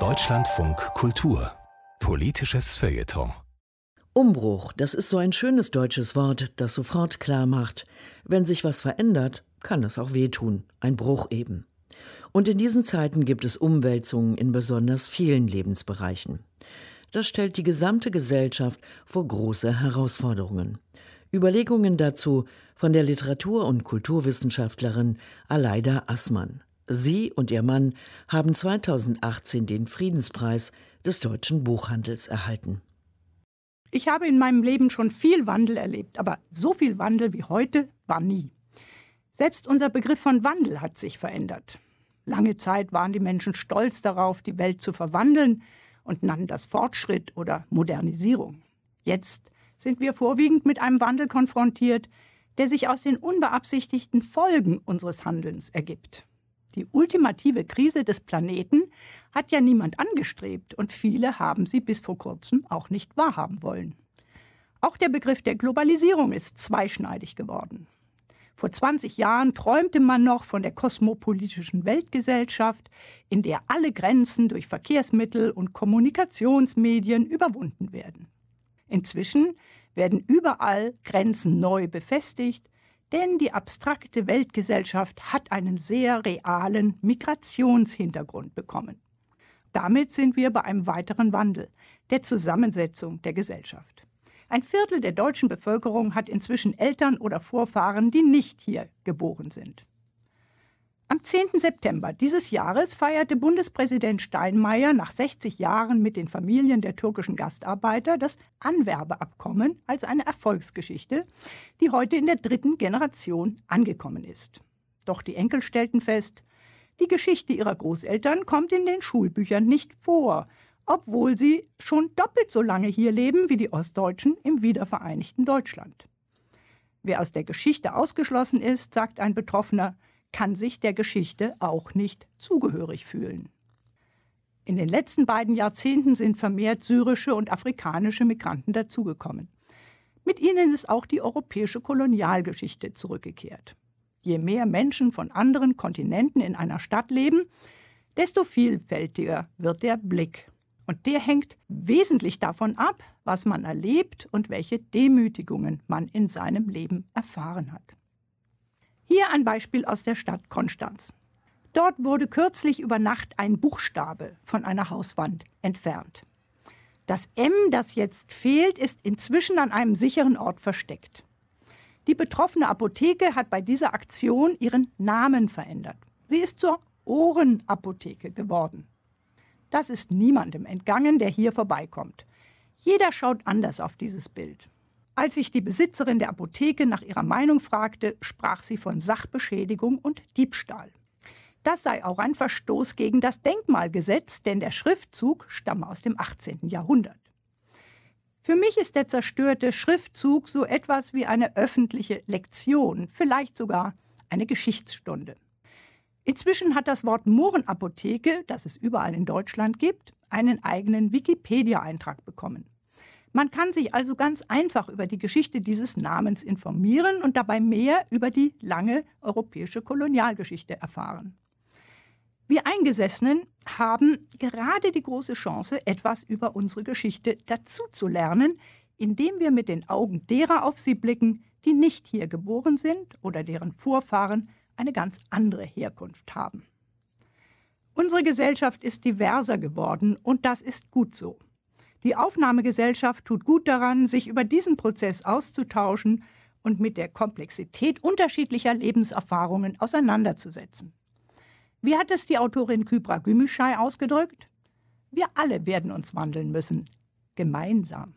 Deutschlandfunk Kultur Politisches Feuilleton Umbruch, das ist so ein schönes deutsches Wort, das sofort klar macht, wenn sich was verändert, kann das auch wehtun, ein Bruch eben. Und in diesen Zeiten gibt es Umwälzungen in besonders vielen Lebensbereichen. Das stellt die gesamte Gesellschaft vor große Herausforderungen. Überlegungen dazu von der Literatur- und Kulturwissenschaftlerin Aleida Assmann. Sie und ihr Mann haben 2018 den Friedenspreis des deutschen Buchhandels erhalten. Ich habe in meinem Leben schon viel Wandel erlebt, aber so viel Wandel wie heute war nie. Selbst unser Begriff von Wandel hat sich verändert. Lange Zeit waren die Menschen stolz darauf, die Welt zu verwandeln und nannten das Fortschritt oder Modernisierung. Jetzt sind wir vorwiegend mit einem Wandel konfrontiert, der sich aus den unbeabsichtigten Folgen unseres Handelns ergibt. Die ultimative Krise des Planeten hat ja niemand angestrebt und viele haben sie bis vor kurzem auch nicht wahrhaben wollen. Auch der Begriff der Globalisierung ist zweischneidig geworden. Vor 20 Jahren träumte man noch von der kosmopolitischen Weltgesellschaft, in der alle Grenzen durch Verkehrsmittel und Kommunikationsmedien überwunden werden. Inzwischen werden überall Grenzen neu befestigt, denn die abstrakte Weltgesellschaft hat einen sehr realen Migrationshintergrund bekommen. Damit sind wir bei einem weiteren Wandel der Zusammensetzung der Gesellschaft. Ein Viertel der deutschen Bevölkerung hat inzwischen Eltern oder Vorfahren, die nicht hier geboren sind. Am 10. September dieses Jahres feierte Bundespräsident Steinmeier nach 60 Jahren mit den Familien der türkischen Gastarbeiter das Anwerbeabkommen als eine Erfolgsgeschichte, die heute in der dritten Generation angekommen ist. Doch die Enkel stellten fest, die Geschichte ihrer Großeltern kommt in den Schulbüchern nicht vor, obwohl sie schon doppelt so lange hier leben wie die Ostdeutschen im wiedervereinigten Deutschland. Wer aus der Geschichte ausgeschlossen ist, sagt ein Betroffener, kann sich der Geschichte auch nicht zugehörig fühlen. In den letzten beiden Jahrzehnten sind vermehrt syrische und afrikanische Migranten dazugekommen. Mit ihnen ist auch die europäische Kolonialgeschichte zurückgekehrt. Je mehr Menschen von anderen Kontinenten in einer Stadt leben, desto vielfältiger wird der Blick und der hängt wesentlich davon ab, was man erlebt und welche Demütigungen man in seinem Leben erfahren hat. Hier ein Beispiel aus der Stadt Konstanz. Dort wurde kürzlich über Nacht ein Buchstabe von einer Hauswand entfernt. Das M, das jetzt fehlt, ist inzwischen an einem sicheren Ort versteckt. Die betroffene Apotheke hat bei dieser Aktion ihren Namen verändert. Sie ist zur Ohrenapotheke geworden. Das ist niemandem entgangen, der hier vorbeikommt. Jeder schaut anders auf dieses Bild. Als ich die Besitzerin der Apotheke nach ihrer Meinung fragte, sprach sie von Sachbeschädigung und Diebstahl. Das sei auch ein Verstoß gegen das Denkmalgesetz, denn der Schriftzug stamme aus dem 18. Jahrhundert. Für mich ist der zerstörte Schriftzug so etwas wie eine öffentliche Lektion, vielleicht sogar eine Geschichtsstunde. Inzwischen hat das Wort Mohrenapotheke, das es überall in Deutschland gibt, einen eigenen Wikipedia-Eintrag bekommen. Man kann sich also ganz einfach über die Geschichte dieses Namens informieren und dabei mehr über die lange europäische Kolonialgeschichte erfahren. Wir Eingesessenen haben gerade die große Chance, etwas über unsere Geschichte dazuzulernen, indem wir mit den Augen derer auf sie blicken, die nicht hier geboren sind oder deren Vorfahren eine ganz andere Herkunft haben. Unsere Gesellschaft ist diverser geworden und das ist gut so. Die Aufnahmegesellschaft tut gut daran, sich über diesen Prozess auszutauschen und mit der Komplexität unterschiedlicher Lebenserfahrungen auseinanderzusetzen. Wie hat es die Autorin Kybra Gümüşay ausgedrückt? Wir alle werden uns wandeln müssen, gemeinsam.